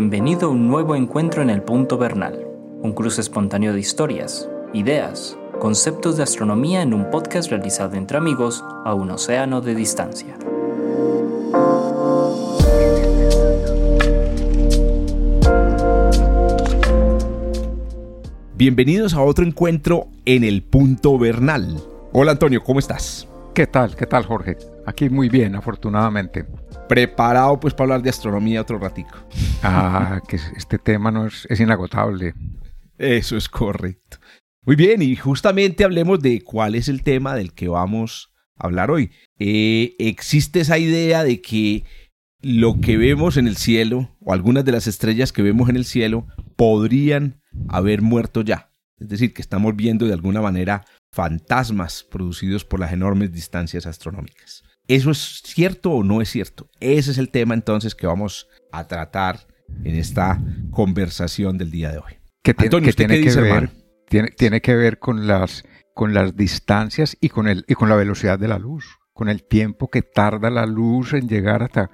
Bienvenido a un nuevo encuentro en el Punto Bernal, un cruce espontáneo de historias, ideas, conceptos de astronomía en un podcast realizado entre amigos a un océano de distancia. Bienvenidos a otro encuentro en el Punto Bernal. Hola Antonio, ¿cómo estás? ¿Qué tal? ¿Qué tal, Jorge? Aquí muy bien, afortunadamente. Preparado pues para hablar de astronomía otro ratico. Ah, que este tema no es, es inagotable. Eso es correcto. Muy bien, y justamente hablemos de cuál es el tema del que vamos a hablar hoy. Eh, existe esa idea de que lo que vemos en el cielo, o algunas de las estrellas que vemos en el cielo, podrían haber muerto ya. Es decir, que estamos viendo de alguna manera fantasmas producidos por las enormes distancias astronómicas. ¿Eso es cierto o no es cierto? Ese es el tema entonces que vamos a tratar en esta conversación del día de hoy. Que, tiene que ver, tiene, tiene, que ver con las, con las distancias y con, el, y con la velocidad de la luz, con el tiempo que tarda la luz en llegar hasta...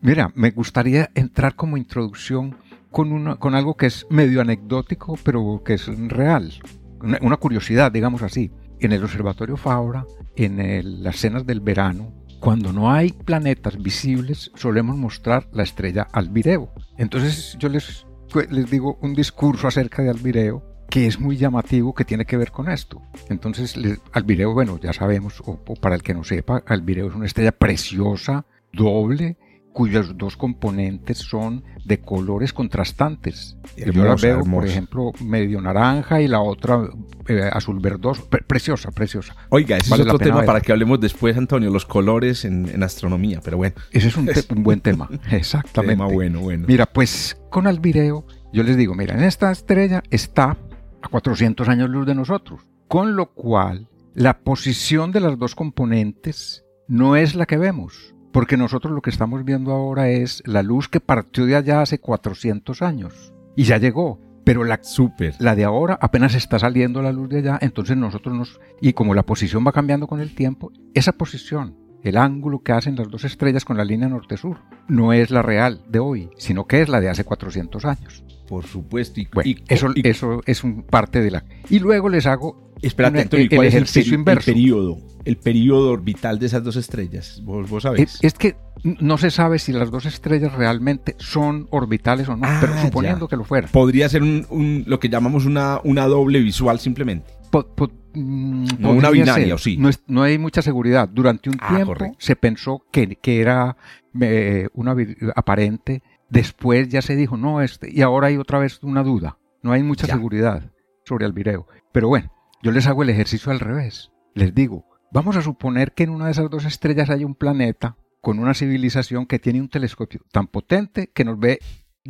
Mira, me gustaría entrar como introducción con, una, con algo que es medio anecdótico, pero que es real. Una, una curiosidad, digamos así. En el Observatorio Fabra, en el, las cenas del verano, cuando no hay planetas visibles, solemos mostrar la estrella Albireo. Entonces yo les, les digo un discurso acerca de Albireo que es muy llamativo, que tiene que ver con esto. Entonces, Albireo, bueno, ya sabemos, o, o para el que no sepa, Albireo es una estrella preciosa, doble, cuyos dos componentes son de colores contrastantes. Hermosa, Yo la veo, hermosa. por ejemplo, medio naranja y la otra eh, azul verdoso. Pre preciosa, preciosa. Oiga, ese vale es otro tema para que hablemos después, Antonio, los colores en, en astronomía, pero bueno. Ese es un, un buen tema, exactamente. tema bueno, bueno. Mira, pues con Albireo, yo les digo, mira, en esta estrella está a 400 años luz de nosotros, con lo cual la posición de las dos componentes no es la que vemos porque nosotros lo que estamos viendo ahora es la luz que partió de allá hace 400 años y ya llegó. Pero la, Super. la de ahora apenas está saliendo la luz de allá, entonces nosotros nos... Y como la posición va cambiando con el tiempo, esa posición, el ángulo que hacen las dos estrellas con la línea norte-sur, no es la real de hoy, sino que es la de hace 400 años. Por supuesto. Y, bueno, y, eso, y, eso es un parte de la... Y luego les hago Espérate, Antonio, ¿cuál el es el, el, periodo? El periodo orbital de esas dos estrellas. ¿Vos, vos sabés? Es, es, que no se sabe si las dos estrellas realmente son orbitales o no, ah, pero suponiendo ya. que lo fueran. Podría ser un, un, lo que llamamos una, una doble visual simplemente. Po, po, mm, no una binaria. No, es, no, hay mucha seguridad. Durante un ah, tiempo correcto. se pensó que, que era eh, una aparente. Después ya se dijo, no, este, y ahora hay otra vez una duda. No hay mucha ya. seguridad sobre el vireo. Pero bueno, yo les hago el ejercicio al revés. Les digo, vamos a suponer que en una de esas dos estrellas hay un planeta con una civilización que tiene un telescopio tan potente que nos ve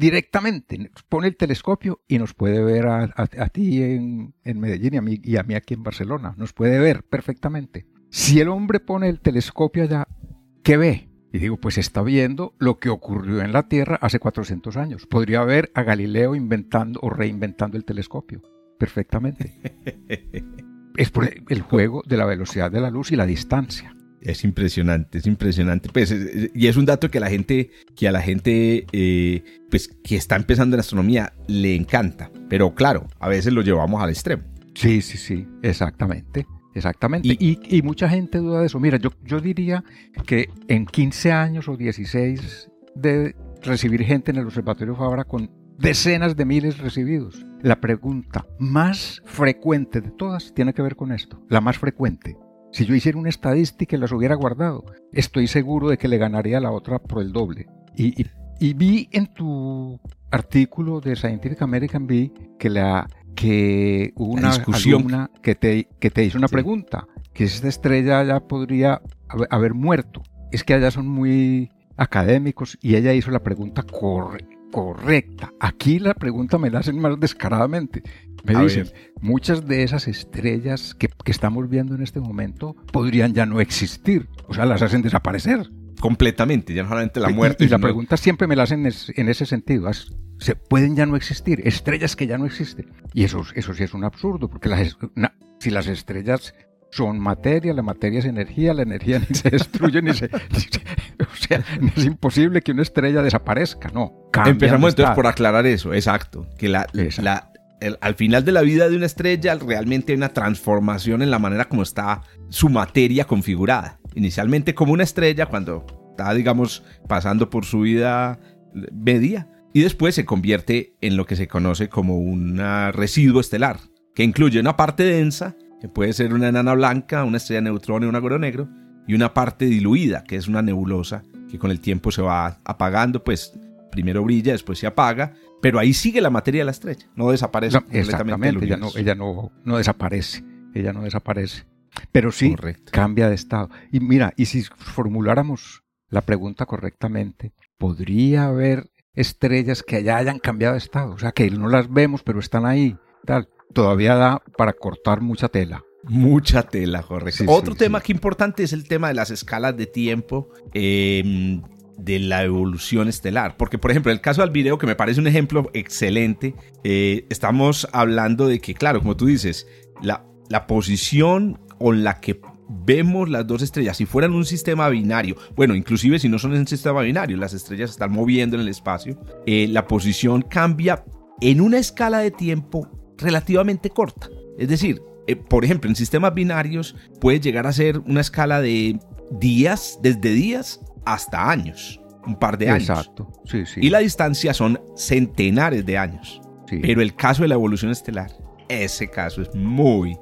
directamente. Pone el telescopio y nos puede ver a, a, a ti en, en Medellín y a, mí, y a mí aquí en Barcelona. Nos puede ver perfectamente. Si el hombre pone el telescopio allá, ¿qué ve? Y digo, pues está viendo lo que ocurrió en la Tierra hace 400 años. Podría ver a Galileo inventando o reinventando el telescopio perfectamente. es por el juego de la velocidad de la luz y la distancia. Es impresionante, es impresionante. Pues, y es un dato que a la gente, que a la gente eh, pues, que está empezando en astronomía le encanta. Pero claro, a veces lo llevamos al extremo. Sí, sí, sí, exactamente. Exactamente. Y, y, y mucha gente duda de eso. Mira, yo, yo diría que en 15 años o 16 de recibir gente en el Observatorio Fabra con decenas de miles recibidos. La pregunta más frecuente de todas tiene que ver con esto. La más frecuente. Si yo hiciera una estadística y las hubiera guardado, estoy seguro de que le ganaría a la otra por el doble. Y, y, y vi en tu artículo de Scientific American vi que la que hubo una alumna que te, que te hizo una sí. pregunta, que esta estrella ya podría haber muerto. Es que allá son muy académicos y ella hizo la pregunta correcta. Aquí la pregunta me la hacen más descaradamente. Me A dicen, ver. muchas de esas estrellas que, que, estamos viendo en este momento podrían ya no existir. O sea, las hacen desaparecer. Completamente, ya no solamente la muerte. Y, y la pregunta siempre me la hacen en ese sentido. Se pueden ya no existir, estrellas que ya no existen. Y eso, eso sí es un absurdo, porque las, si las estrellas son materia, la materia es energía, la energía ni se destruye ni se... o sea, es imposible que una estrella desaparezca, no. Empezamos entonces por aclarar eso, exacto, que la, la al final de la vida de una estrella realmente hay una transformación en la manera como está su materia configurada. Inicialmente como una estrella cuando está, digamos, pasando por su vida media y después se convierte en lo que se conoce como un residuo estelar, que incluye una parte densa, que puede ser una enana blanca, una estrella neutrón y un agujero negro, y una parte diluida, que es una nebulosa, que con el tiempo se va apagando, pues primero brilla, después se apaga, pero ahí sigue la materia de la estrella, no desaparece completamente. Ella, no, ella no, no, desaparece, ella no desaparece, pero sí cambia de estado. Y mira, y si formuláramos la pregunta correctamente, ¿podría haber estrellas que ya hayan cambiado de estado? O sea, que no las vemos, pero están ahí, tal. Todavía da para cortar mucha tela. Mucha tela, Jorge. Otro tema que importante es el tema de las escalas de tiempo. Eh, de la evolución estelar. Porque, por ejemplo, el caso del video, que me parece un ejemplo excelente, eh, estamos hablando de que, claro, como tú dices, la, la posición con la que vemos las dos estrellas, si fueran un sistema binario, bueno, inclusive si no son un sistema binario, las estrellas están moviendo en el espacio, eh, la posición cambia en una escala de tiempo relativamente corta. Es decir, eh, por ejemplo, en sistemas binarios puede llegar a ser una escala de días, desde días hasta años, un par de años. Exacto, sí, sí. Y la distancia son centenares de años. Pero el caso de la evolución estelar, ese caso es muy,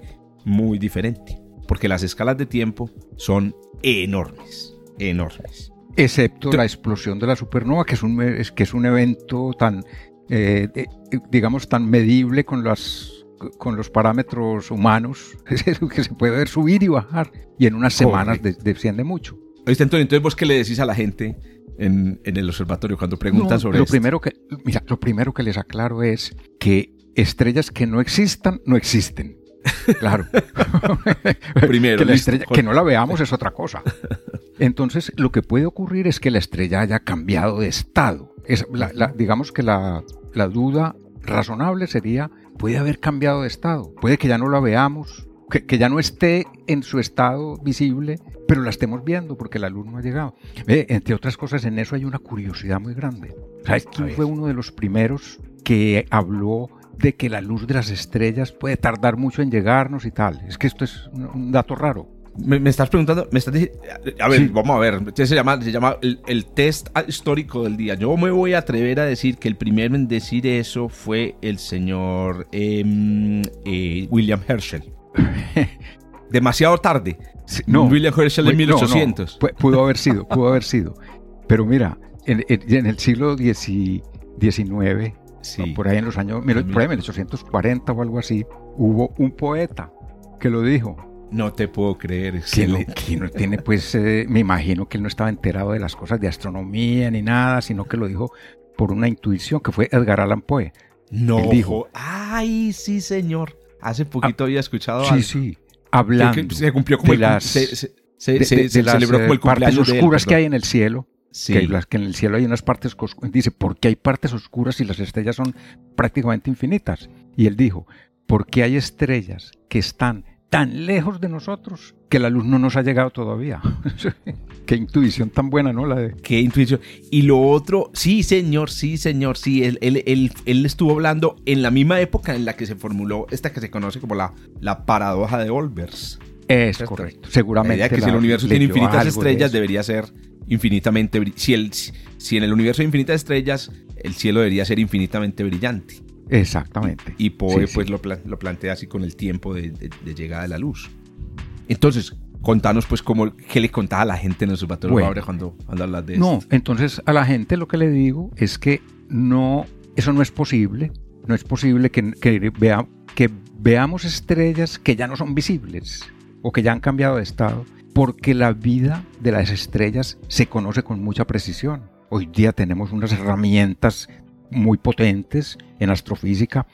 muy diferente. Porque las escalas de tiempo son enormes, enormes. Excepto la explosión de la supernova, que es un, que es un evento tan, eh, digamos, tan medible con las con los parámetros humanos, que se puede ver subir y bajar, y en unas semanas desciende mucho. ¿Oíste, Antonio? Entonces, ¿vos qué le decís a la gente en, el observatorio cuando preguntan sobre lo Primero que, mira, lo primero que les aclaro es que estrellas que no existan, no existen. Claro. Primero, que, que no la veamos es otra cosa. Entonces, lo que puede ocurrir es que la estrella haya cambiado de estado. Es digamos que la, la duda razonable sería, puede haber cambiado de estado, puede que ya no la veamos, que, ya no esté en su estado visible, pero la estemos viendo porque la luz no ha llegado. entre otras cosas, en eso hay una curiosidad muy grande. ¿Sabes quién fue uno de los primeros que habló de que la luz de las estrellas puede tardar mucho en llegarnos y tal? Es que esto es un dato raro. Me, estás preguntando, me estás a ver, vamos a ver, se llama, se llama el, test histórico del día. Yo me voy a atrever a decir que el primero en decir eso fue el señor em, eh, William Herschel. Demasiado tarde. no, William Herschel en 1800. pudo haber sido, pudo haber sido. Pero mira, en, el siglo XIX, por ahí en los años, por ahí en 1840 o algo así, hubo un poeta que lo dijo. No te puedo creer. Que no, tiene, pues, eh, me imagino que él no estaba enterado de las cosas de astronomía ni nada, sino que lo dijo por una intuición, que fue Edgar Allan Poe. No. dijo, ay, sí, señor. Hace poquito ah, había escuchado Sí, sí. Hablando. se cumplió como de las, se, celebró como el partes oscuras que hay en el cielo. Sí. Que, las, que en el cielo hay unas partes dice, ¿por qué hay partes oscuras y las estrellas son prácticamente infinitas? Y él dijo, porque hay estrellas que están tan lejos de nosotros que la luz no nos ha llegado todavía. Qué intuición tan buena, ¿no? La de... Qué intuición. Y lo otro, sí, señor, sí, señor, sí, él, él, él, estuvo hablando en la misma época en la que se formuló esta que se conoce como la, la paradoja de Olbers. Es correcto, seguramente. que si el universo tiene infinitas estrellas, debería ser infinitamente... Si, el, si en el universo hay infinitas estrellas, el cielo debería ser infinitamente brillante. Exactamente. Y Poe pues lo, lo, plantea así con el tiempo de, llegada de la luz. Entonces, contanos pues cómo, qué le contaba a la gente en el observatorio bueno, cuando, cuando hablas de No, entonces a la gente lo que le digo es que no, eso no es posible. No es posible que, que, vea, que veamos estrellas que ya no son visibles o que ya han cambiado de estado, porque la vida de las estrellas se conoce con mucha precisión. Hoy día tenemos unas herramientas muy potentes en astrofísica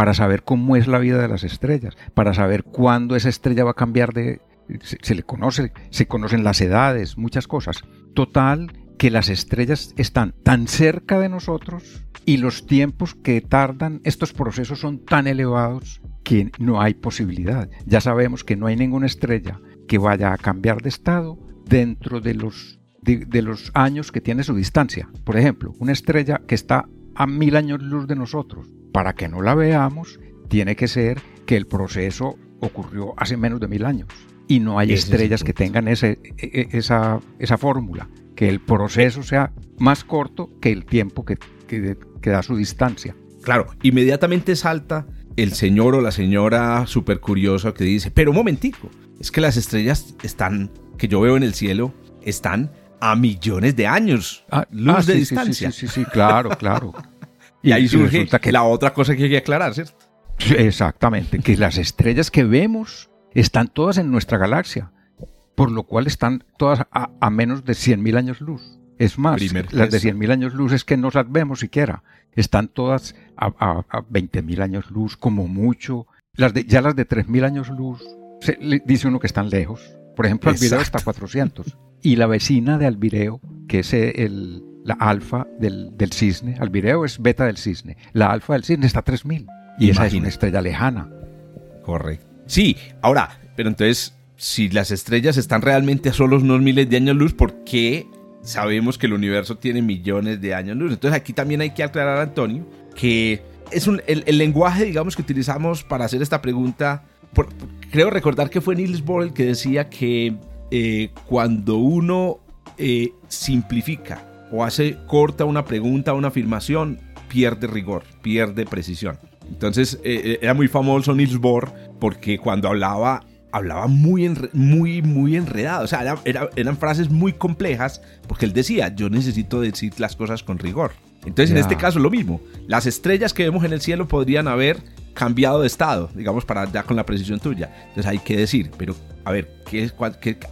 para saber cómo es la vida de las estrellas, para saber cuándo esa estrella va a cambiar de... Se, le conoce, se conocen las edades, muchas cosas. Total, que las estrellas están tan cerca de nosotros y los tiempos que tardan estos procesos son tan elevados que no hay posibilidad. Ya sabemos que no hay ninguna estrella que vaya a cambiar de estado dentro de los, de, los años que tiene su distancia. Por ejemplo, una estrella que está a mil años luz de nosotros, para que no la veamos, tiene que ser que el proceso ocurrió hace menos de mil años. Y no hay estrellas que tengan ese, e, e, esa, esa fórmula, que el proceso sea más corto que el tiempo que, que, que da su distancia. Claro, inmediatamente salta el señor o la señora súper curiosa que dice, pero un momentico, es que las estrellas están, que yo veo en el cielo, están a millones de años, ah, luz ah, de distancia. Sí, sí, sí, claro, claro. y, ahí surge que... la otra cosa que hay que aclarar, ¿cierto? Exactamente, que las estrellas que vemos están todas en nuestra galaxia, por lo cual están todas a, menos de 100.000 años luz. Es más, las de 100.000 años luz es que no las vemos siquiera. Están todas a, a, 20.000 años luz como mucho. Las de, ya las de 3.000 años luz, se, dice uno que están lejos. Por ejemplo, Albireo está a 400. Y la vecina de Albireo, que es el, la alfa del, del, cisne, Albireo es beta del cisne, la alfa del cisne está a 3000. Y esa es una estrella lejana. Correcto. Sí, ahora, pero entonces, si las estrellas están realmente a solo unos miles de años luz, ¿por qué sabemos que el universo tiene millones de años luz? Entonces aquí también hay que aclarar, Antonio, que es un, el, lenguaje, digamos, que utilizamos para hacer esta pregunta. creo recordar que fue Niels Bohr el que decía que eh, cuando uno eh, simplifica o hace corta una pregunta, una afirmación, pierde rigor, pierde precisión. Entonces eh, era muy famoso Niels Bohr porque cuando hablaba hablaba muy, muy, muy enredado. O sea, eran frases muy complejas porque él decía, yo necesito decir las cosas con rigor. Entonces, en este caso, lo mismo. Las estrellas que vemos en el cielo podrían haber cambiado de estado, digamos, para ya con la precisión tuya. Entonces, hay que decir, pero a ver, ¿qué,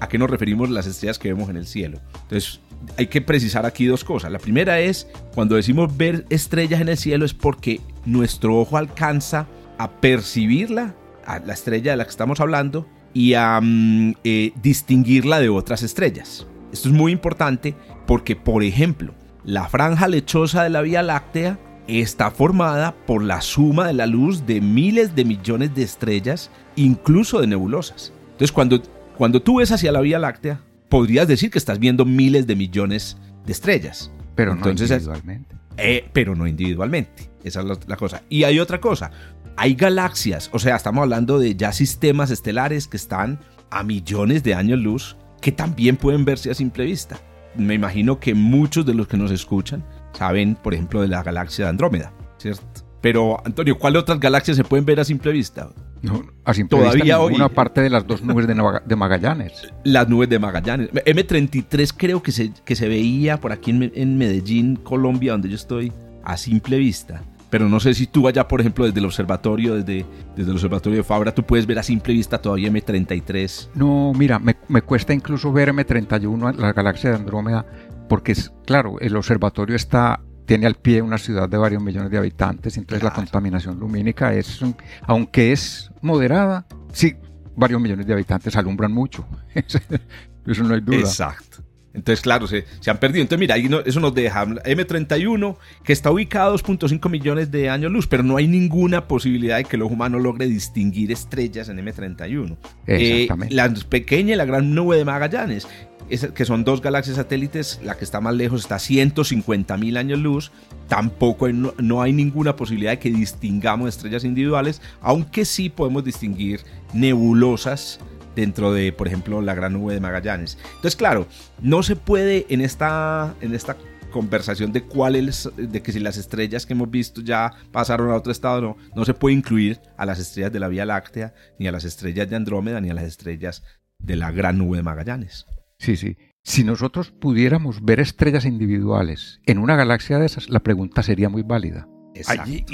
¿a qué nos referimos las estrellas que vemos en el cielo? Entonces, hay que precisar aquí dos cosas. La primera es, cuando decimos ver estrellas en el cielo, es porque nuestro ojo alcanza a percibirla, a la estrella de la que estamos hablando, y a mm, eh, distinguirla de otras estrellas. Esto es muy importante porque, por ejemplo, la franja lechosa de la Vía Láctea está formada por la suma de la luz de miles de millones de estrellas, incluso de nebulosas. Entonces, cuando, cuando tú ves hacia la Vía Láctea, podrías decir que estás viendo miles de millones de estrellas. Pero no individualmente. Eh, pero no individualmente. Esa es la, cosa. Y hay otra cosa. Hay galaxias, o sea, estamos hablando de ya sistemas estelares que están a millones de años luz que también pueden verse a simple vista me imagino que muchos de los que nos escuchan saben, por ejemplo, de la galaxia de Andrómeda, ¿cierto? Pero, Antonio, ¿cuáles otras galaxias se pueden ver a simple vista? No, a simple Todavía vista una parte de las dos nubes de, Magallanes. Las nubes de Magallanes. M33 creo que se, que se veía por aquí en, en Medellín, Colombia, donde yo estoy, a simple vista pero no sé si tú allá, por ejemplo, desde el observatorio, desde, desde el observatorio de Fabra, tú puedes ver a simple vista todavía M33. No, mira, me, me cuesta incluso ver M31, la galaxia de Andrómeda, porque es, claro, el observatorio está tiene al pie una ciudad de varios millones de habitantes, entonces la contaminación lumínica es, aunque es moderada, sí, varios millones de habitantes alumbran mucho. Eso no hay duda. Exacto. Entonces, claro, se, se, han perdido. Entonces, mira, ahí eso nos deja M31, que está ubicado a 2.5 millones de años luz, pero no hay ninguna posibilidad de que el ojo humano logre distinguir estrellas en M31. Eh, Exactamente. la pequeña y la gran nube de Magallanes, que son dos galaxias satélites, la que está más lejos está a 150 mil años luz. Tampoco no, no hay ninguna posibilidad de que distingamos estrellas individuales, aunque sí podemos distinguir nebulosas dentro de, por ejemplo, la gran nube de Magallanes. Entonces, claro, no se puede en esta, en esta conversación de cuáles, de que si las estrellas que hemos visto ya pasaron a otro estado, no, no se puede incluir a las estrellas de la Vía Láctea, ni a las estrellas de Andrómeda, ni a las estrellas de la gran nube de Magallanes. Sí, sí. Si nosotros pudiéramos ver estrellas individuales en una galaxia de esas, la pregunta sería muy válida. Allí,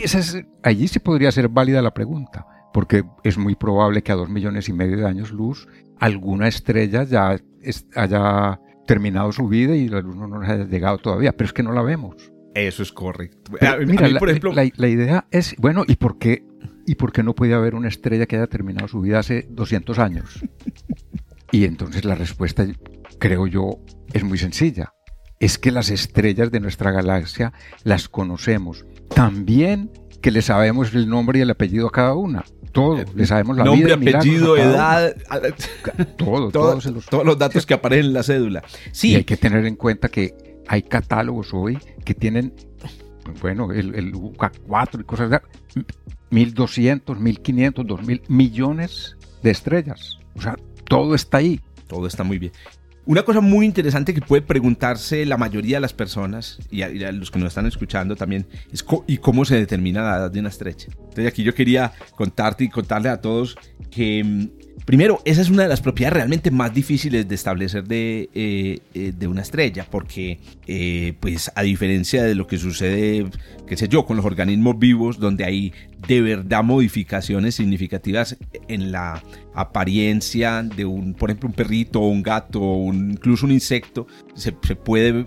allí sí podría ser válida la pregunta porque es muy probable que a dos millones y medio de años luz alguna estrella ya haya terminado su vida y la luz no nos haya llegado todavía, pero es que no la vemos. Eso es correcto. mira, por ejemplo... la, idea es, bueno, ¿y por, qué, ¿y por qué no puede haber una estrella que haya terminado su vida hace 200 años? y entonces la respuesta, creo yo, es muy sencilla. es que las estrellas de nuestra galaxia las conocemos. También que le sabemos el nombre y el apellido a cada una. Todo, eh, le sabemos la nombre, vida, apellido, edad, todo, todos, los, datos que aparecen en la cédula. Sí. Y hay que tener en cuenta que hay catálogos hoy que tienen, bueno, el, el 4 y cosas así, 1200, 1500, 2000 millones de estrellas. O sea, todo está ahí. Todo está muy bien. Una cosa muy interesante que puede preguntarse la mayoría de las personas y a, los que nos están escuchando también es y cómo se determina la edad de una estrella. Entonces aquí yo quería contarte y contarle a todos que mm, Primero, esa es una de las propiedades realmente más difíciles de establecer de, eh, eh, una estrella, porque, eh, pues, a diferencia de lo que sucede, qué sé yo, con los organismos vivos, donde hay de verdad modificaciones significativas en la apariencia de un, por ejemplo, un perrito un gato o incluso un insecto, se, puede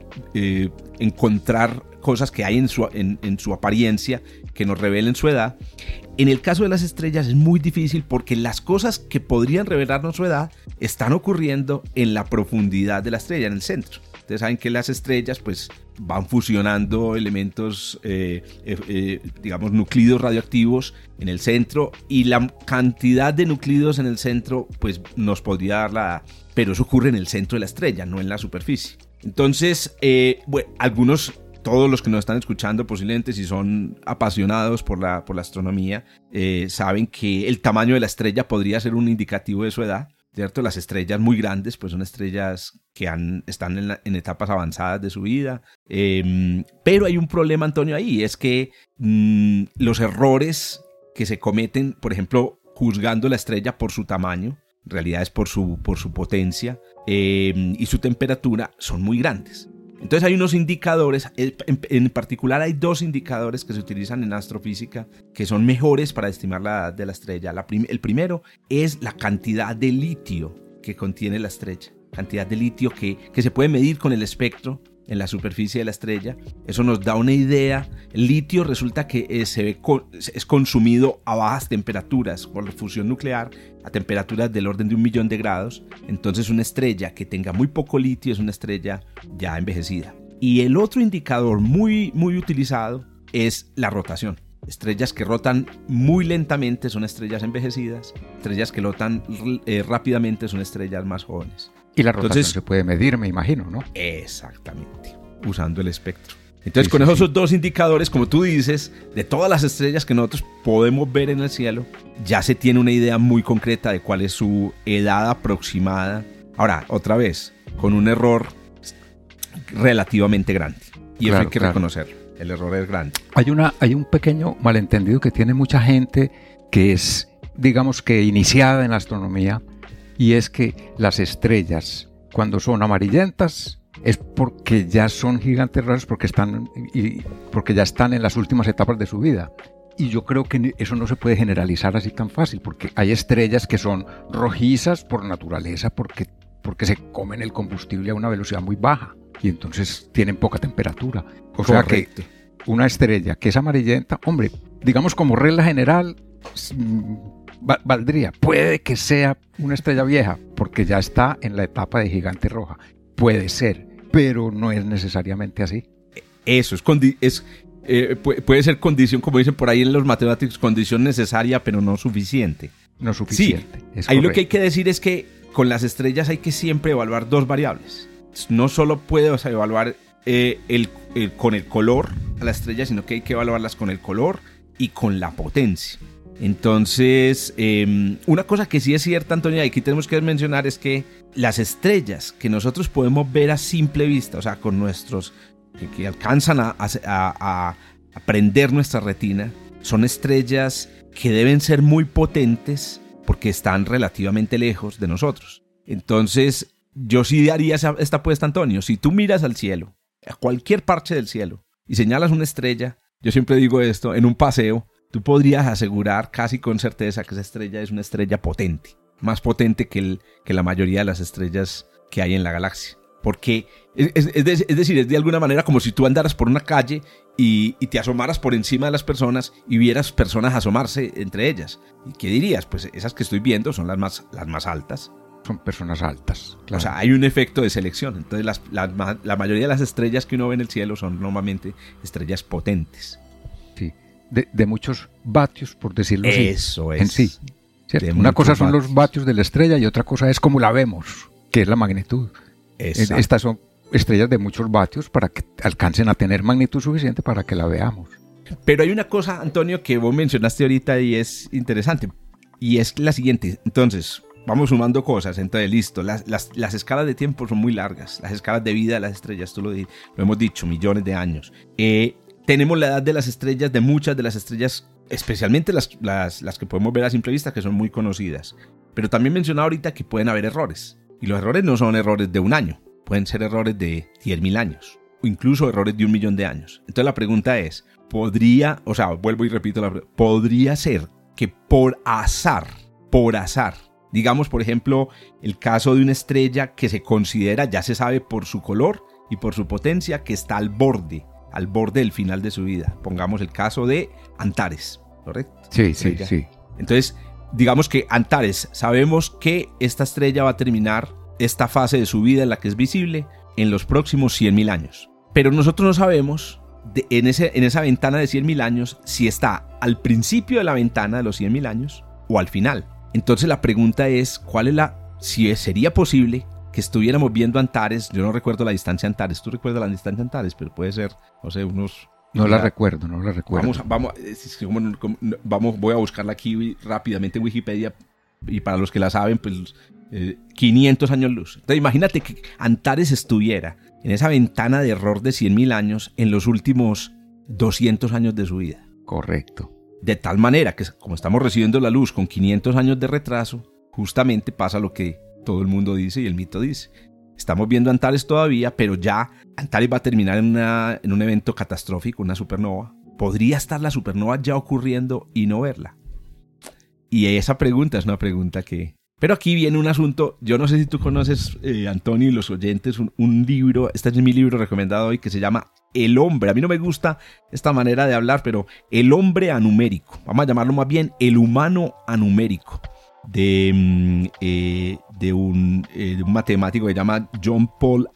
encontrar cosas que hay en su, en, en su apariencia que nos revelen su edad. En el caso de las estrellas es muy difícil porque las cosas que podrían revelarnos su edad están ocurriendo en la profundidad de la estrella, en el centro. Ustedes saben que las estrellas pues van fusionando elementos, eh, eh, eh, digamos, núcleos radioactivos en el centro y la cantidad de núcleos en el centro pues nos podría dar la edad. Pero eso ocurre en el centro de la estrella, no en la superficie. Entonces, bueno, algunos todos los que nos están escuchando posiblemente si son apasionados por la, por la astronomía, eh, saben que el tamaño de la estrella podría ser un indicativo de su edad. ¿Cierto? Las estrellas muy grandes, pues son estrellas que han, están en, etapas avanzadas de su vida. Em, pero hay un problema, Antonio, ahí, es que mm, los errores que se cometen, por ejemplo, juzgando la estrella por su tamaño, en realidad es por su, por su potencia em, y su temperatura, son muy grandes. Entonces hay unos indicadores, en particular hay dos indicadores que se utilizan en astrofísica que son mejores para estimar la edad de la estrella. el primero es la cantidad de litio que contiene la estrella, cantidad de litio que, que se puede medir con el espectro en la superficie de la estrella. Eso nos da una idea. El litio resulta que eh, es consumido a bajas temperaturas por la fusión nuclear, a temperaturas del orden de un millón de grados. Entonces una estrella que tenga muy poco litio es una estrella ya envejecida. Y el otro indicador muy, muy utilizado es la rotación. Estrellas que rotan muy lentamente son estrellas envejecidas. Estrellas que rotan eh, rápidamente son estrellas más jóvenes. Y la rotación se puede medir, me imagino, ¿no? Exactamente, usando el espectro. Entonces, con esos dos indicadores, como tú dices, de todas las estrellas que nosotros podemos ver en el cielo, ya se tiene una idea muy concreta de cuál es su edad aproximada. Ahora, otra vez, con un error relativamente grande. Y eso hay que reconocerlo. El error es grande. Hay, una, hay un pequeño malentendido que tiene mucha gente que es, digamos que iniciada en la astronomía y es que las estrellas, cuando son amarillentas, es porque ya son gigantes raros, porque, están, y, porque ya están en las últimas etapas de su vida. Y yo creo que eso no se puede generalizar así tan fácil, porque hay estrellas que son rojizas por naturaleza, porque, porque se comen el combustible a una velocidad muy baja y entonces tienen poca temperatura. O sea que una estrella que es amarillenta, hombre, digamos como regla general, valdría. Puede que sea una estrella vieja, porque ya está en la etapa de gigante roja. Puede ser, pero no es necesariamente así. Eso es, es eh, puede ser condición, como dicen por ahí en los matemáticos, condición necesaria, pero no suficiente. No suficiente. ahí lo que hay que decir es que con las estrellas hay que siempre evaluar dos variables. No solo puedes evaluar eh, el, con el color a la estrella, sino que hay que evaluarlas con el color y con la potencia. Entonces, em, una cosa que sí es cierta, Antonio, y aquí tenemos que mencionar es que las estrellas que nosotros podemos ver a simple vista, o sea, con nuestros, que, alcanzan a, a, prender nuestra retina, son estrellas que deben ser muy potentes porque están relativamente lejos de nosotros. Entonces, yo sí haría esta apuesta, Antonio. Si tú miras al cielo, a cualquier parche del cielo, y señalas una estrella, yo siempre digo esto, en un paseo, tú podrías asegurar casi con certeza que esa estrella es una estrella potente, más potente que, el, que la mayoría de las estrellas que hay en la galaxia. Porque es, decir, es de alguna manera como si tú andaras por una calle y, te asomaras por encima de las personas y vieras personas asomarse entre ellas. ¿Y qué dirías? Pues esas que estoy viendo son las más, las más altas. son personas altas. O sea, hay un efecto de selección. Entonces, la, mayoría de las estrellas que uno ve en el cielo son normalmente estrellas potentes. De, muchos vatios, por decirlo así. Eso es. En sí. Una cosa son los vatios de la estrella y otra cosa es cómo la vemos, que es la magnitud. Estas son estrellas de muchos vatios para que alcancen a tener magnitud suficiente para que la veamos. Pero hay una cosa, Antonio, que vos mencionaste ahorita y es interesante. Y es la siguiente. Entonces, vamos sumando cosas. Entonces, listo. Las, las, escalas de tiempo son muy largas. Las escalas de vida de las estrellas, tú lo, lo hemos dicho, millones de años. Eh, tenemos la edad de las estrellas, de muchas de las estrellas, especialmente las, las, las que podemos ver a simple vista, que son muy conocidas. Pero también mencionaba ahorita que pueden haber errores. Y los errores no son errores de un año. Pueden ser errores de 10.000 años. O incluso errores de un millón de años. Entonces la pregunta es, ¿podría, o sea, vuelvo y repito la pregunta, ¿podría ser que por azar, por azar, digamos por ejemplo el caso de una estrella que se considera, ya se sabe por su color y por su potencia, que está al borde, al borde del final de su vida. Pongamos el caso de Antares, ¿correcto? Sí, sí, sí. Entonces, digamos que Antares, sabemos que esta estrella va a terminar esta fase de su vida en la que es visible en los próximos 100.000 años. Pero nosotros no sabemos en, ese, en esa ventana de 100.000 años si está al principio de la ventana de los 100.000 años o al final. Entonces la pregunta es, ¿cuál es la, si sería posible que estuviéramos viendo Antares, yo no recuerdo la distancia Antares, tú recuerdas la distancia Antares, pero puede ser, no sé, unos... No la, recuerdo, no la recuerdo. Vamos, vamos, vamos, voy a buscarla aquí rápidamente en Wikipedia y para los que la saben, pues 500 eh, años luz. Entonces imagínate que Antares estuviera en esa ventana de error de 100.000 años en los últimos 200 años de su vida. Correcto. De tal manera que como estamos recibiendo la luz con 500 años de retraso, justamente pasa lo que todo el mundo dice y el mito dice. Estamos viendo Antares todavía, pero ya Antares va a terminar en, un evento catastrófico, una supernova. ¿Podría estar la supernova ya ocurriendo y no verla? Y esa pregunta es una pregunta que, pero aquí viene un asunto, yo no sé si tú conoces, eh, Antonio y los oyentes, un, libro, este es mi libro recomendado hoy que se llama El hombre. A mí no me gusta esta manera de hablar, pero El hombre anumérico. Vamos a llamarlo más bien El humano anumérico. De, mm, eh, de, un, eh, de, un, matemático que se llama John Paul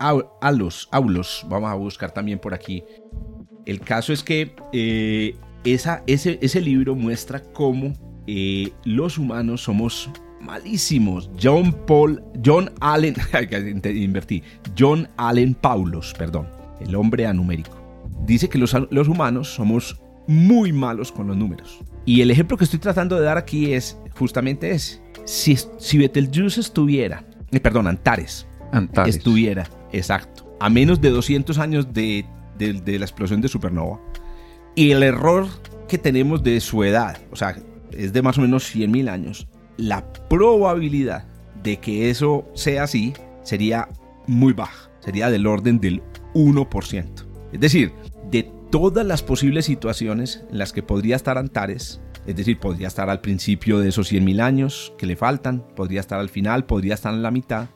Aulos, Aulos. Vamos a buscar también por aquí. El caso es que esa, ese, ese libro muestra cómo eh, los humanos somos malísimos. John Paul, John Allen, invertí, John Allen Paulos, perdón, el hombre anumérico. Dice que los, los humanos somos muy malos con los números. Y el ejemplo que estoy tratando de dar aquí es justamente ese. Si, si Betelgeuse estuviera, eh, perdón, Antares, Antares, estuviera, exacto, a menos de 200 años de, de la explosión de supernova, y el error que tenemos de su edad, o sea, es de más o menos 100.000 años, la probabilidad de que eso sea así sería muy baja, sería del orden del 1%. Es decir, de todas las posibles situaciones en las que podría estar Antares, es decir, podría estar al principio de esos 100.000 años que le faltan, podría estar al final, podría estar en la mitad,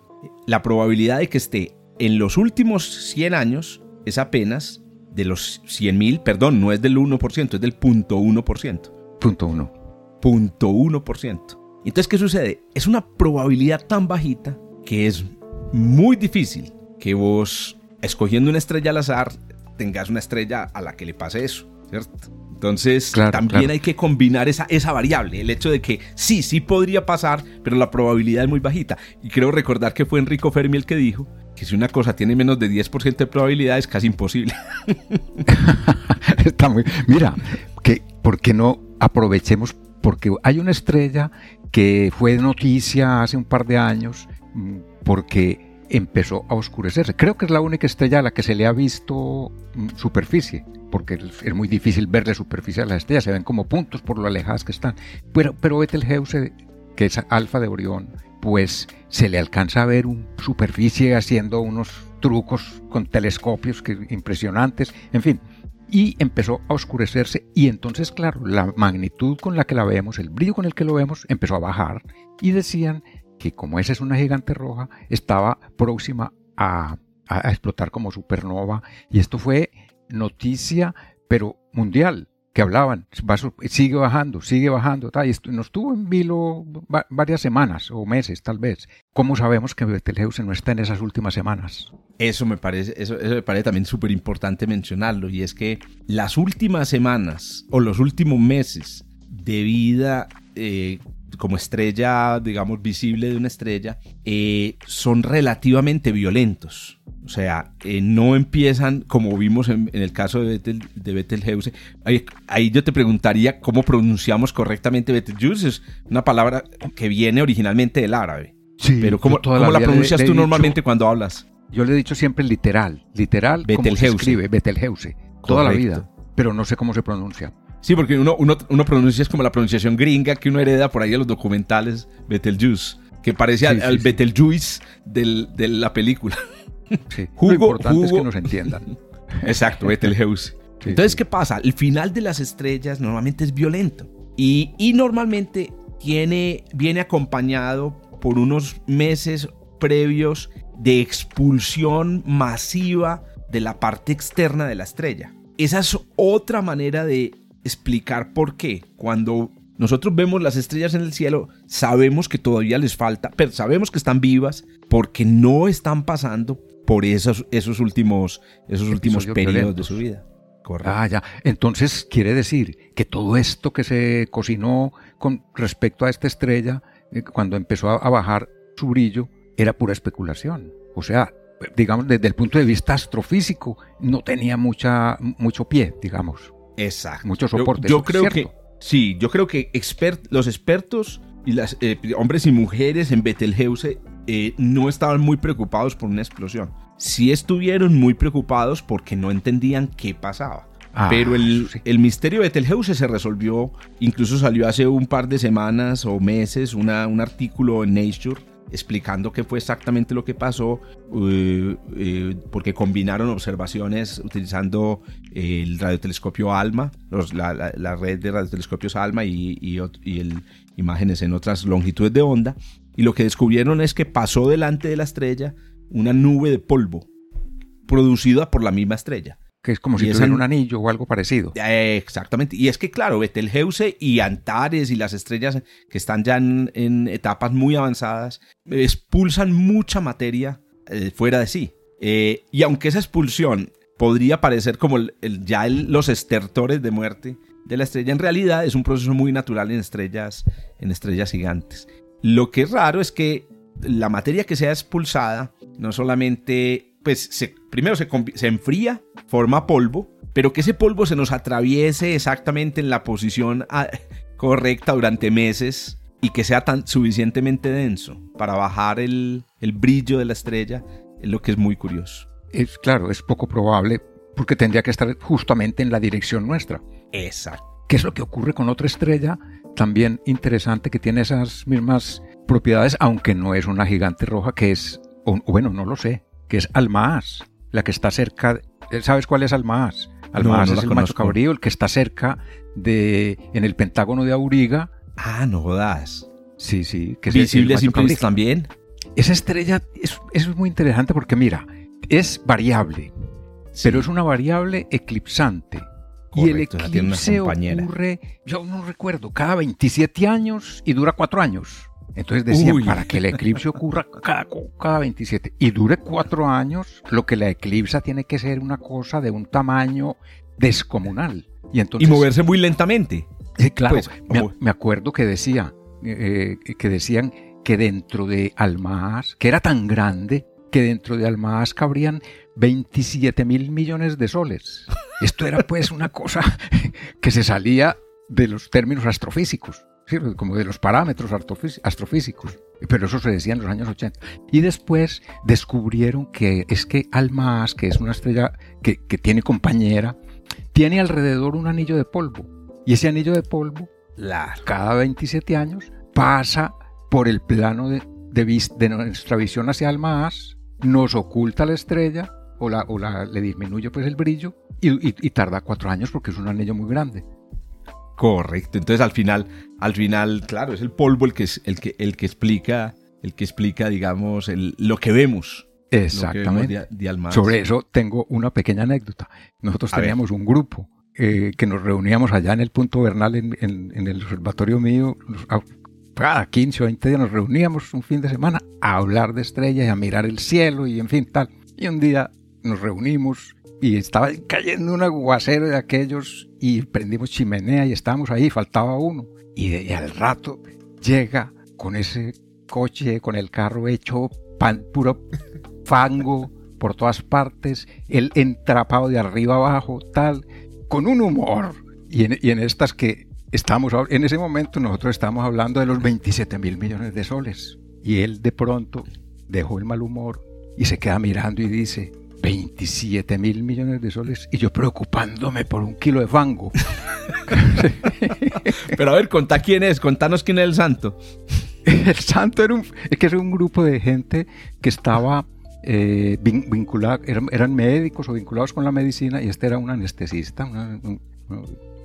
la probabilidad de que esté en los últimos 100 años es apenas de los 100.000, perdón, no es del 1%, es del 0.1%. Punto 1. 0.1%. Entonces, ¿qué sucede? Es una probabilidad tan bajita que es muy difícil que vos, escogiendo una estrella al azar, tengas una estrella a la que le pase eso, ¿cierto? Entonces, también hay que combinar esa, esa variable, el hecho de que sí, sí podría pasar, pero la probabilidad es muy bajita. Y creo recordar que fue Enrico Fermi el que dijo que si una cosa tiene menos de 10% de probabilidad es casi imposible. Está muy... Mira, que, ¿por qué no aprovechemos porque hay una estrella que fue noticia hace un par de años mm, porque empezó a oscurecerse. Creo que es la única estrella a la que se le ha visto mm, superficie, porque es muy difícil ver la superficie de las estrellas, se ven como puntos por lo alejadas que están. Pero, pero Betelgeuse, que es alfa de Orión, pues se le alcanza a ver una superficie haciendo unos trucos con telescopios que, impresionantes. En fin, y empezó a oscurecerse y entonces claro, la magnitud con la que la vemos, el brillo con el que lo vemos empezó a bajar y decían que como esa es una gigante roja, estaba próxima a, explotar como supernova y esto fue noticia pero mundial. que hablaban, sigue bajando, sigue bajando, tal, y nos tuvo en vilo varias semanas o meses tal vez. ¿Cómo sabemos que Betelgeuse no está en esas últimas semanas? Eso me parece, eso, eso me parece también súper importante mencionarlo, y es que las últimas semanas o los últimos meses de vida eh, como estrella, digamos, visible de una estrella, eh, son relativamente violentos. O sea, eh, no empiezan como vimos en, el caso de, Betel, de Betelgeuse. Ahí, yo te preguntaría cómo pronunciamos correctamente Betelgeuse. Es una palabra que viene originalmente del árabe. Sí, Pero ¿cómo, la, pronuncias tú normalmente cuando hablas? Yo le he dicho siempre literal. Literal, Betelgeuse. como se escribe, Betelgeuse. Toda la vida. Pero no sé cómo se pronuncia. Sí, porque uno, uno, uno pronuncia es como la pronunciación gringa que uno hereda por ahí de los documentales Betelgeuse, que parece al, Betelgeuse de la película. Sí. Lo importante es que nos entiendan. Exacto, Betelgeuse. Entonces, ¿qué pasa? El final de las estrellas normalmente es violento y, y normalmente tiene, viene acompañado por unos meses previos de expulsión masiva de la parte externa de la estrella. Esa es otra manera de explicar por qué. Cuando nosotros vemos las estrellas en el cielo, sabemos que todavía les falta, pero sabemos que están vivas porque no están pasando por esos, esos últimos, esos últimos periodos de su vida. Ah, ya. Entonces quiere decir que todo esto que se cocinó con respecto a esta estrella, eh, cuando empezó a bajar su brillo, era pura especulación. O sea, digamos, desde el punto de vista astrofísico, no tenía mucha, mucho pie, digamos. Exacto. Mucho soporte. Yo, creo que sí, yo creo que los expertos y las eh, hombres y mujeres en Betelgeuse eh, no estaban muy preocupados por una explosión. Sí estuvieron muy preocupados porque no entendían qué pasaba. Ah, Pero el, el, misterio de Betelgeuse se resolvió, incluso salió hace un par de semanas o meses una, un artículo en Nature explicando qué fue exactamente lo que pasó, eh, eh, porque combinaron observaciones utilizando el radiotelescopio ALMA, la, red de radiotelescopios ALMA y, y, el, imágenes en otras longitudes de onda, y lo que descubrieron es que pasó delante de la estrella una nube de polvo producida por la misma estrella que es como si fuera un anillo o algo parecido. exactamente. Y es que, claro, Betelgeuse y Antares y las estrellas que están ya en, etapas muy avanzadas expulsan mucha materia eh, fuera de sí. Eh, y aunque esa expulsión podría parecer como ya los estertores de muerte de la estrella, en realidad es un proceso muy natural en estrellas, en estrellas gigantes. Lo que es raro es que la materia que sea expulsada no solamente pues se, primero se, se enfría, forma polvo, pero que ese polvo se nos atraviese exactamente en la posición ah, correcta durante meses y que sea tan suficientemente denso para bajar el, el, brillo de la estrella es lo que es muy curioso. Es claro, es poco probable porque tendría que estar justamente en la dirección nuestra. Exacto. ¿Qué es lo que ocurre con otra estrella también interesante que tiene esas mismas propiedades, aunque no es una gigante roja, que es, o, bueno, no lo sé, que es Almaas, la que está cerca. ¿Sabes cuál es Almaas? Almaas es el macho cabrío, el que está cerca de. en el Pentágono de Auriga. Ah, no jodas. Sí, sí. Que Visible simple también. Esa estrella es, es muy interesante porque, mira, es variable, pero es una variable eclipsante. y el eclipse ocurre, yo no recuerdo, cada 27 años y dura 4 años. Entonces decían, para que el eclipse ocurra cada, 27 y dure cuatro años, lo que la eclipsa tiene que ser una cosa de un tamaño descomunal. Y, entonces, y moverse muy lentamente. claro, pues, me, acuerdo que decía, eh, que decían que dentro de Almaas, que era tan grande, que dentro de Almaas cabrían 27 mil millones de soles. Esto era pues una cosa que se salía de los términos astrofísicos como de los parámetros astrofísicos. Pero eso se decía en los años 80. Y después descubrieron que es que Almas, que es una estrella que, tiene compañera, tiene alrededor un anillo de polvo. Y ese anillo de polvo, cada 27 años, pasa por el plano de, nuestra visión hacia Almas, nos oculta la estrella o, la, le disminuye pues el brillo y tarda cuatro años porque es un anillo muy grande. Correcto. Entonces al final, al final, claro, es el polvo el que es el que el que explica, el que explica, digamos, el, lo que vemos. Exactamente. Sobre eso tengo una pequeña anécdota. Nosotros teníamos un grupo eh, que nos reuníamos allá en el punto vernal, en, en, el observatorio mío, cada 15 o 20 días nos reuníamos un fin de semana a hablar de estrellas y a mirar el cielo y en fin, tal. Y un día nos reunimos y estaba cayendo un aguacero de aquellos y prendimos chimenea y estábamos ahí, faltaba uno. Y, al rato llega con ese coche, con el carro hecho pan, puro fango por todas partes, el entrapado de arriba abajo, tal, con un humor. Y en, y en estas que estamos, en ese momento nosotros estamos hablando de los 27 mil millones de soles. Y él de pronto dejó el mal humor y se queda mirando y dice, 27 mil millones de soles y yo preocupándome por un kilo de fango. Pero a ver, contá quién es, contanos quién es el santo. El santo era un, es que era un grupo de gente que estaba eh, vinculado, eran, médicos o vinculados con la medicina y este era un anestesista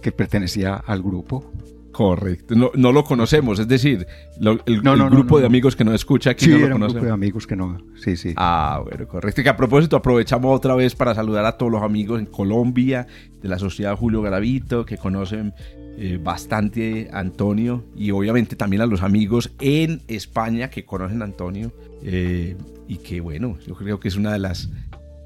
que pertenecía al grupo. Correcto. No, no lo conocemos, es decir, el, grupo de amigos que nos escucha aquí sí, no lo un grupo de amigos que no. Sí, sí. Ah, bueno, correcto. Y que a propósito, aprovechamos otra vez para saludar a todos los amigos en Colombia, de la Sociedad Julio Garavito, que conocen eh, bastante a Antonio, y obviamente también a los amigos en España que conocen a Antonio. Eh, y que bueno, yo creo que es una de las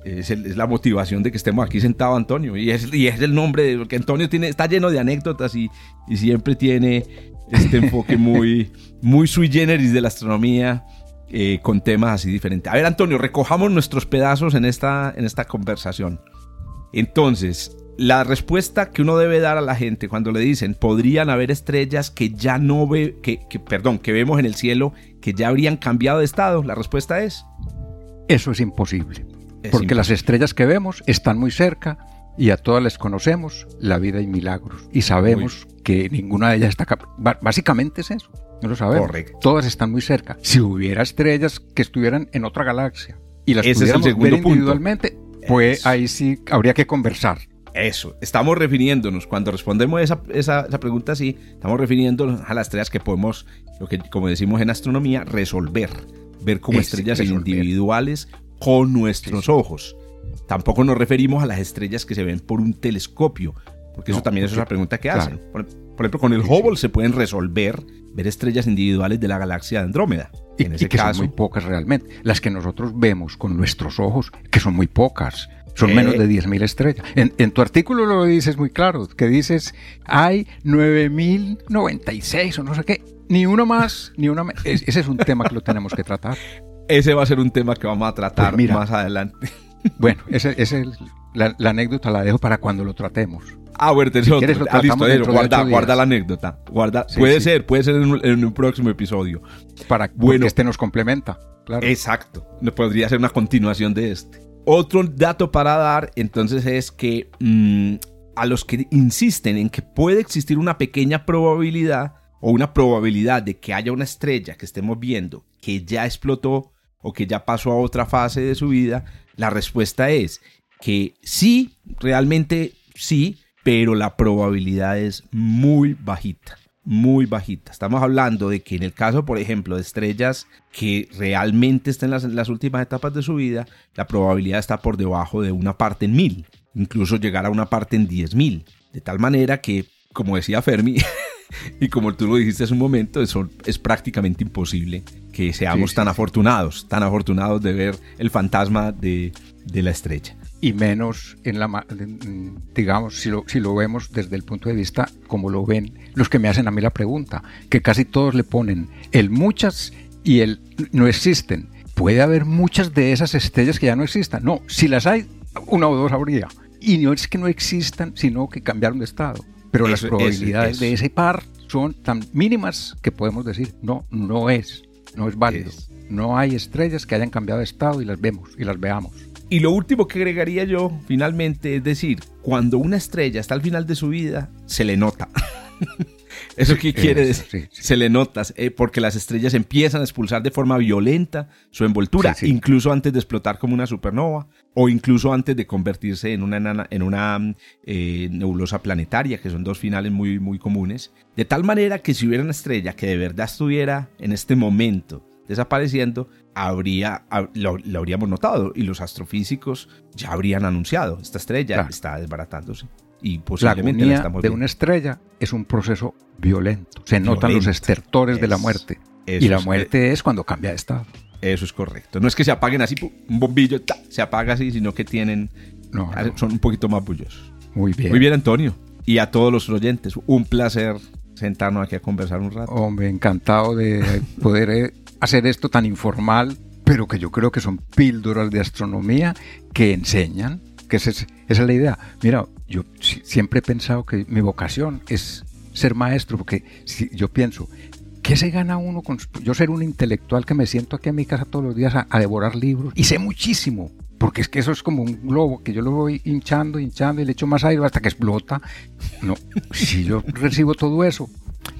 es, la motivación de que estemos aquí sentados, Antonio. Y es, y es el nombre, de, porque Antonio tiene, está lleno de anécdotas y, y siempre tiene este enfoque muy, muy sui generis de la astronomía. Eh, con temas así diferentes. A ver, Antonio, recojamos nuestros pedazos en esta, en esta conversación. Entonces, la respuesta que uno debe dar a la gente cuando le dicen podrían haber estrellas que ya no ve, que, que, perdón, que vemos en el cielo que ya habrían cambiado de estado, la respuesta es eso es imposible porque las estrellas que vemos están muy cerca y a todas les conocemos la vida y milagros. Y sabemos que ninguna de ellas está... Básicamente es eso. No lo sabemos. Correcto. Todas están muy cerca. Si hubiera estrellas que estuvieran en otra galaxia y las pudiéramos ver individualmente, pues ahí sí habría que conversar. Eso, estamos refiriéndonos, cuando respondemos esa, esa, esa pregunta así, estamos refiriéndonos a las estrellas que podemos, lo que como decimos en astronomía, resolver, ver como estrellas individuales con nuestros ojos. Tampoco nos referimos a las estrellas que se ven por un telescopio, porque eso también es otra pregunta que hacen. Por, ejemplo, con el Hubble se pueden resolver ver estrellas individuales de la galaxia de Andrómeda. Y, en ese que caso, son muy pocas realmente. Las que nosotros vemos con nuestros ojos, que son muy pocas. Son menos de 10.000 estrellas. En, tu artículo lo dices muy claro, que dices, hay 9.096 o no sé qué. Ni uno más, ni una menos. Ese es un tema que lo tenemos que tratar. Ese va a ser un tema que vamos a tratar pues más adelante. Bueno, ese, ese la, anécdota la dejo para cuando lo tratemos. Ah, bueno, si quieres, lo ah, listo, guarda, guarda la anécdota. Guarda, puede ser, puede ser en un, próximo episodio. Para bueno, que este nos complementa. Claro. Exacto. Podría ser una continuación de este. Otro dato para dar, entonces, es que mm, a los que insisten en que puede existir una pequeña probabilidad o una probabilidad de que haya una estrella que estemos viendo que ya explotó o que ya pasó a otra fase de su vida, la respuesta es que sí, realmente sí, pero la probabilidad es muy bajita, muy bajita. Estamos hablando de que en el caso, por ejemplo, de estrellas que realmente estén en las, últimas etapas de su vida, la probabilidad está por debajo de una parte en mil, incluso llegar a una parte en diez mil. De tal manera que, como decía Fermi, y como tú lo dijiste hace un momento, eso es prácticamente imposible que seamos tan afortunados, tan afortunados de ver el fantasma de, de la estrella. Y menos en la, digamos, si lo, si lo vemos desde el punto de vista como lo ven los que me hacen a mí la pregunta, que casi todos le ponen el muchas y el no existen. Puede haber muchas de esas estrellas que ya no existan. No, si las hay, una o dos habría. Y no es que no existan, sino que cambiaron de estado. Pero las probabilidades de ese par son tan mínimas que podemos decir, no, no es, no es válido. No hay estrellas que hayan cambiado de estado y las vemos y las veamos. Y lo último que agregaría yo, finalmente, es decir, cuando una estrella está al final de su vida, se le nota. ¿Eso qué quiere decir? Se le nota, eh, porque las estrellas empiezan a expulsar de forma violenta su envoltura, incluso antes de explotar como una supernova, o incluso antes de convertirse en una, en una eh, nebulosa planetaria, que son dos finales muy, muy comunes. De tal manera que si hubiera una estrella que de verdad estuviera en este momento desapareciendo, habría, lo, habríamos notado y los astrofísicos ya habrían anunciado, esta estrella está desbaratándose. Y posiblemente la agonía de una estrella es un proceso violento. Se notan los estertores de la muerte. y la muerte es, es cuando cambia de estado. Eso es correcto. No es que se apaguen así, un bombillo, se apaga así, sino que tienen. No, son un poquito más bullosos. Muy bien. Muy bien, Antonio. Y a todos los oyentes, un placer sentarnos aquí a conversar un rato. Hombre, encantado de poder eh, hacer esto tan informal, pero que yo creo que son píldoras de astronomía que enseñan, que esa es, esa es la idea. Mira, yo siempre he pensado que mi vocación es ser maestro, porque si yo pienso, ¿Qué se gana uno con yo ser un intelectual que me siento aquí en mi casa todos los días a, devorar libros? Y sé muchísimo, porque es que eso es como un globo que yo lo voy hinchando, hinchando y le echo más aire hasta que explota. No, si yo recibo todo eso,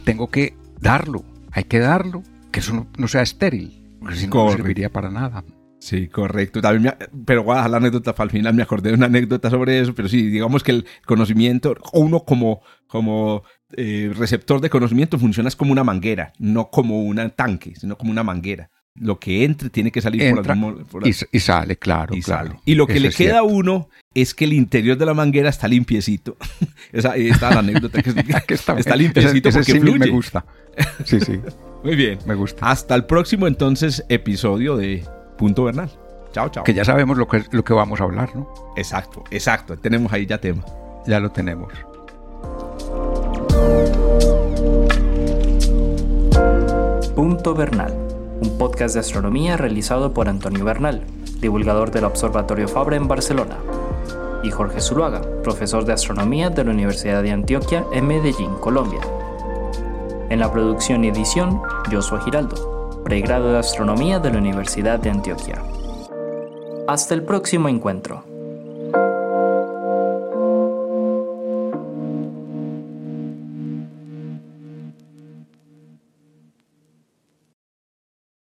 tengo que darlo, hay que darlo, que eso no, sea estéril, porque si no, no serviría para nada. Sí, correcto. También pero voy a dejar la anécdota para el final. Me acordé de una anécdota sobre eso, pero sí, digamos que el conocimiento, uno como, como eh, receptor de conocimiento funciona como una manguera, no como un tanque, sino como una manguera. Lo que entre tiene que salir por algún y, y, sale, claro, y Sale. Y lo que le queda a uno es que el interior de la manguera está limpiecito. Esa está la anécdota que, está, está limpiecito porque fluye. me gusta. Sí, sí. Muy bien. Me gusta. Hasta el próximo entonces episodio de Punto Bernal. Chao, chao. Que ya sabemos lo que, lo que vamos a hablar, ¿no? Exacto, exacto. Tenemos ahí ya tema. Ya lo tenemos. Punto Bernal, un podcast de astronomía realizado por Antonio Bernal, divulgador del Observatorio Fabra en Barcelona, y Jorge Zuluaga, profesor de astronomía de la Universidad de Antioquia en Medellín, Colombia. En la producción y edición, Joshua Giraldo pregrado de Astronomía de la Universidad de Antioquia. Hasta el próximo encuentro.